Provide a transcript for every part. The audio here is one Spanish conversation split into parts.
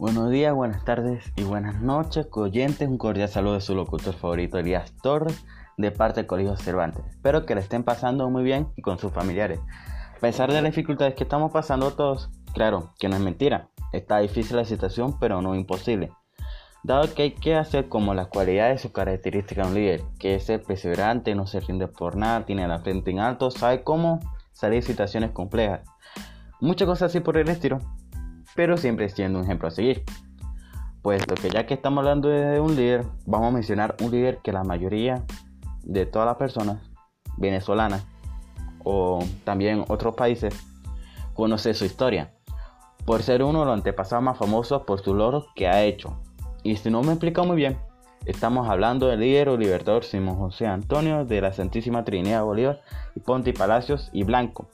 Buenos días, buenas tardes y buenas noches, oyentes. Un cordial saludo de su locutor favorito, Elías Torres, de parte del Colegio Cervantes. Espero que le estén pasando muy bien y con sus familiares. A pesar de las dificultades que estamos pasando todos, claro que no es mentira. Está difícil la situación, pero no imposible. Dado que hay que hacer como las cualidades y sus características de un líder, que es el perseverante, no se rinde por nada, tiene la frente en alto, sabe cómo salir de situaciones complejas. Muchas cosas así por el estilo, pero siempre siendo un ejemplo a seguir. Puesto que ya que estamos hablando de un líder, vamos a mencionar un líder que la mayoría de todas las personas venezolanas o también otros países conoce su historia, por ser uno de los antepasados más famosos por sus logros que ha hecho. Y si no me explico muy bien, estamos hablando del líder o libertador Simón José Antonio de la Santísima Trinidad Bolívar y Ponte y Palacios y Blanco,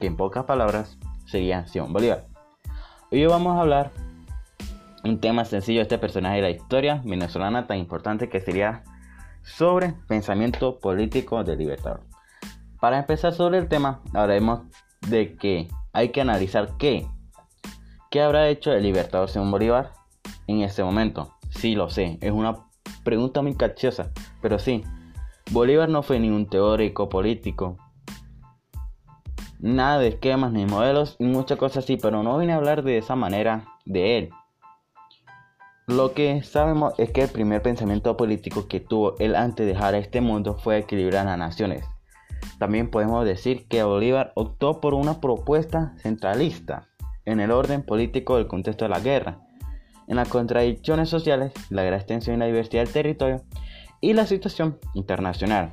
que en pocas palabras sería Simón Bolívar. Hoy vamos a hablar un tema sencillo de este personaje de la historia venezolana tan importante que sería sobre pensamiento político del libertador. Para empezar sobre el tema, hablaremos de que hay que analizar qué, qué habrá hecho el libertador Simón Bolívar en ese momento. Sí, lo sé, es una pregunta muy cachiosa, pero sí, Bolívar no fue ningún teórico político, nada de esquemas ni modelos y muchas cosas así, pero no vine a hablar de esa manera de él. Lo que sabemos es que el primer pensamiento político que tuvo él antes de dejar este mundo fue equilibrar las naciones. También podemos decir que Bolívar optó por una propuesta centralista en el orden político del contexto de la guerra, en las contradicciones sociales, la gran extensión y la diversidad del territorio y la situación internacional.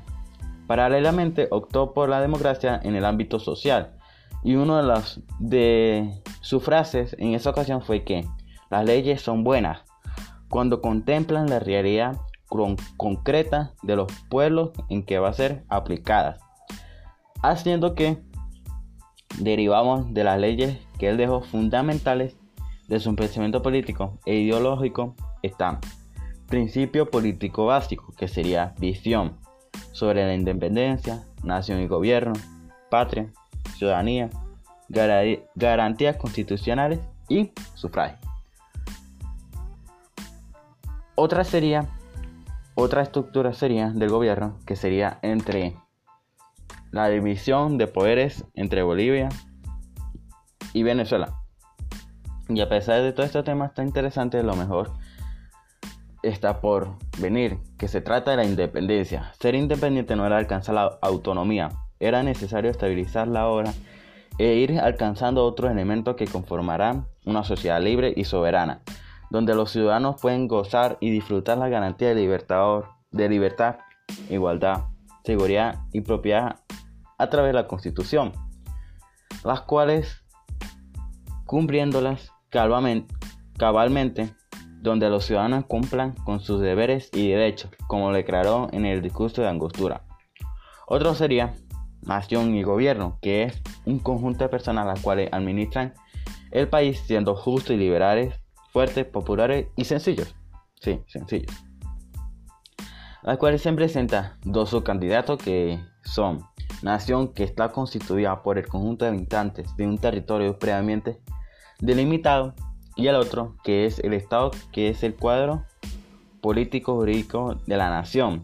Paralelamente optó por la democracia en el ámbito social. Y una de, las, de sus frases en esa ocasión fue que las leyes son buenas cuando contemplan la realidad concreta de los pueblos en que va a ser aplicada, haciendo que derivamos de las leyes que él dejó fundamentales de su pensamiento político e ideológico están. Principio político básico, que sería visión, sobre la independencia, nación y gobierno, patria, ciudadanía, garantías constitucionales y sufragio. Otra sería, otra estructura sería del gobierno que sería entre la división de poderes entre Bolivia y Venezuela. Y a pesar de todo este tema tan interesante, lo mejor está por venir, que se trata de la independencia. Ser independiente no era alcanzar la autonomía, era necesario estabilizar la obra e ir alcanzando otros elementos que conformarán una sociedad libre y soberana, donde los ciudadanos pueden gozar y disfrutar la garantía de, libertad, de libertad, igualdad, seguridad y propiedad a través de la Constitución, las cuales, cumpliéndolas cabalmente donde los ciudadanos cumplan con sus deberes y derechos, como declaró en el discurso de Angostura. Otro sería nación y gobierno, que es un conjunto de personas las cuales administran el país siendo justos y liberales, fuertes, populares y sencillos. Sí, sencillos. Las cuales se presentan dos subcandidatos que son nación que está constituida por el conjunto de habitantes de un territorio previamente delimitado y el otro que es el Estado, que es el cuadro político jurídico de la nación.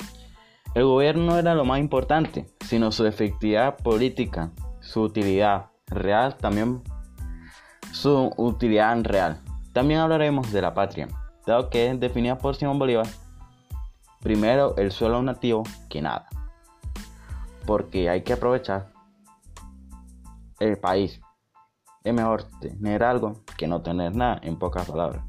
El gobierno no era lo más importante, sino su efectividad política, su utilidad real, también su utilidad real. También hablaremos de la patria, dado que es definida por Simón Bolívar. Primero, el suelo nativo que nada, porque hay que aprovechar el país es mejor tener algo que no tener nada, en pocas palabras.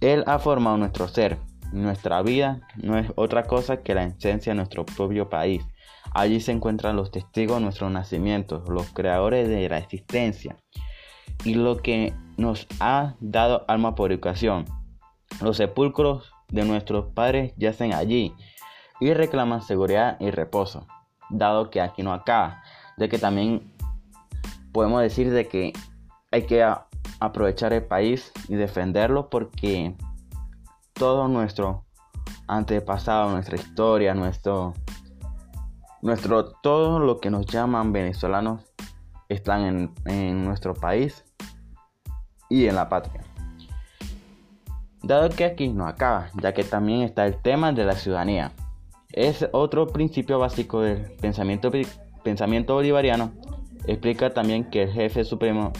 Él ha formado nuestro ser. Nuestra vida no es otra cosa que la esencia de nuestro propio país. Allí se encuentran los testigos de nuestro nacimiento, los creadores de la existencia y lo que nos ha dado alma por educación. Los sepulcros de nuestros padres yacen allí y reclaman seguridad y reposo, dado que aquí no acaba, de que también podemos decir de que hay que aprovechar el país y defenderlo porque todo nuestro antepasado, nuestra historia, nuestro, nuestro todo lo que nos llaman venezolanos están en, en nuestro país y en la patria. Dado que aquí no acaba, ya que también está el tema de la ciudadanía. Es otro principio básico del pensamiento, pensamiento bolivariano. Explica también que el jefe supremo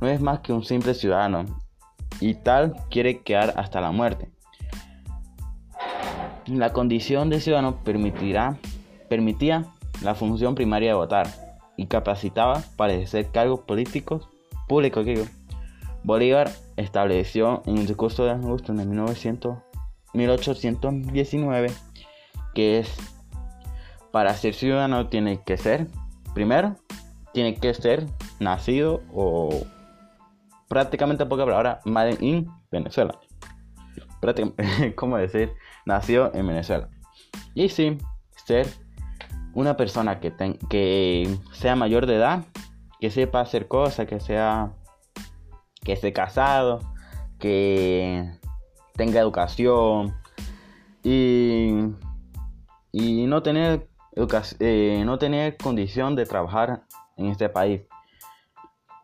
no es más que un simple ciudadano y tal quiere quedar hasta la muerte. La condición de ciudadano permitirá, permitía la función primaria de votar y capacitaba para ejercer cargos políticos públicos. Bolívar estableció en el discurso de Augusto en 1900, 1819 que es para ser ciudadano tiene que ser, primero, tiene que ser nacido o prácticamente poca palabra made in Venezuela. Prácticamente, ¿cómo decir? Nació en Venezuela. Y sí, ser una persona que, que sea mayor de edad, que sepa hacer cosas, que sea que esté casado, que tenga educación y, y no tener eh, no tener condición de trabajar en este país.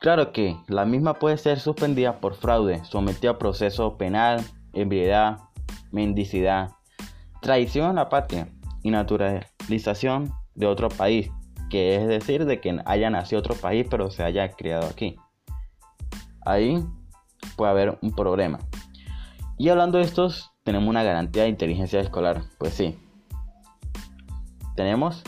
Claro que la misma puede ser suspendida por fraude, sometida a proceso penal, ebriedad, mendicidad, traición a la patria y naturalización de otro país, que es decir, de que haya nacido otro país pero se haya criado aquí. Ahí puede haber un problema. Y hablando de estos, tenemos una garantía de inteligencia escolar. Pues sí. Tenemos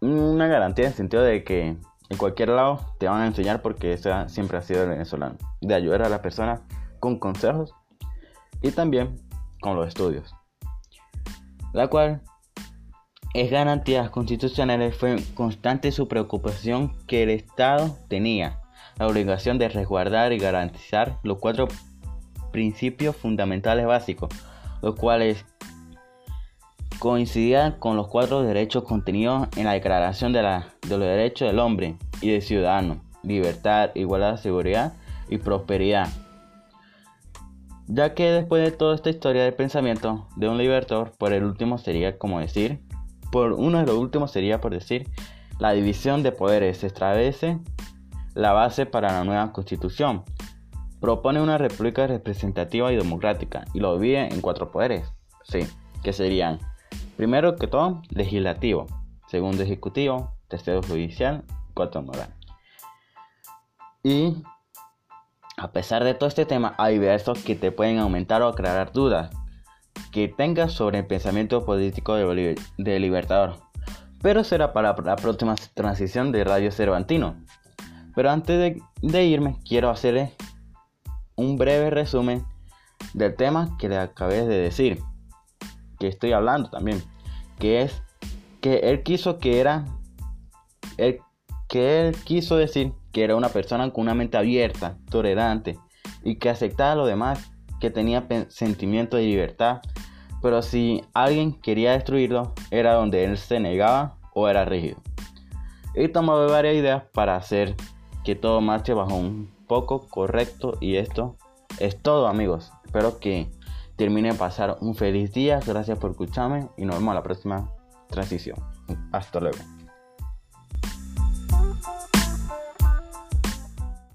una garantía en el sentido de que en cualquier lado te van a enseñar porque esa siempre ha sido el venezolano. De ayudar a la persona con consejos y también con los estudios. La cual es garantías constitucionales fue constante su preocupación que el Estado tenía la obligación de resguardar y garantizar los cuatro principios fundamentales básicos, los cuales coincidían con los cuatro derechos contenidos en la Declaración de, los Derechos del Hombre y del Ciudadano, libertad, igualdad, seguridad y prosperidad. Ya que después de toda esta historia de pensamiento de un libertador, por el último sería como decir, por uno de los últimos sería por decir, la división de poderes se establece la base para la nueva constitución. Propone una república representativa y democrática y lo divide en cuatro poderes, sí, que serían primero que todo legislativo, segundo ejecutivo, tercero judicial, cuarto moral. Y a pesar de todo este tema, hay diversos que te pueden aumentar o aclarar dudas que tengas sobre el pensamiento político de, de Libertador. Pero será para la próxima transición de Radio Cervantino. Pero antes de, irme, quiero hacerle un breve resumen del tema que le acabé de decir. Que estoy hablando también. Que es que él quiso que era. que él quiso decir que era una persona con una mente abierta, tolerante y que aceptaba a los demás, que tenía sentimiento de libertad pero si alguien quería destruirlo, era donde él se negaba o era rígido. He tomado varias ideas para hacer que todo marche bajo un poco correcto y esto es todo amigos. Espero que termine de pasar un feliz día. Gracias por escucharme y nos vemos a la próxima transición. Hasta luego.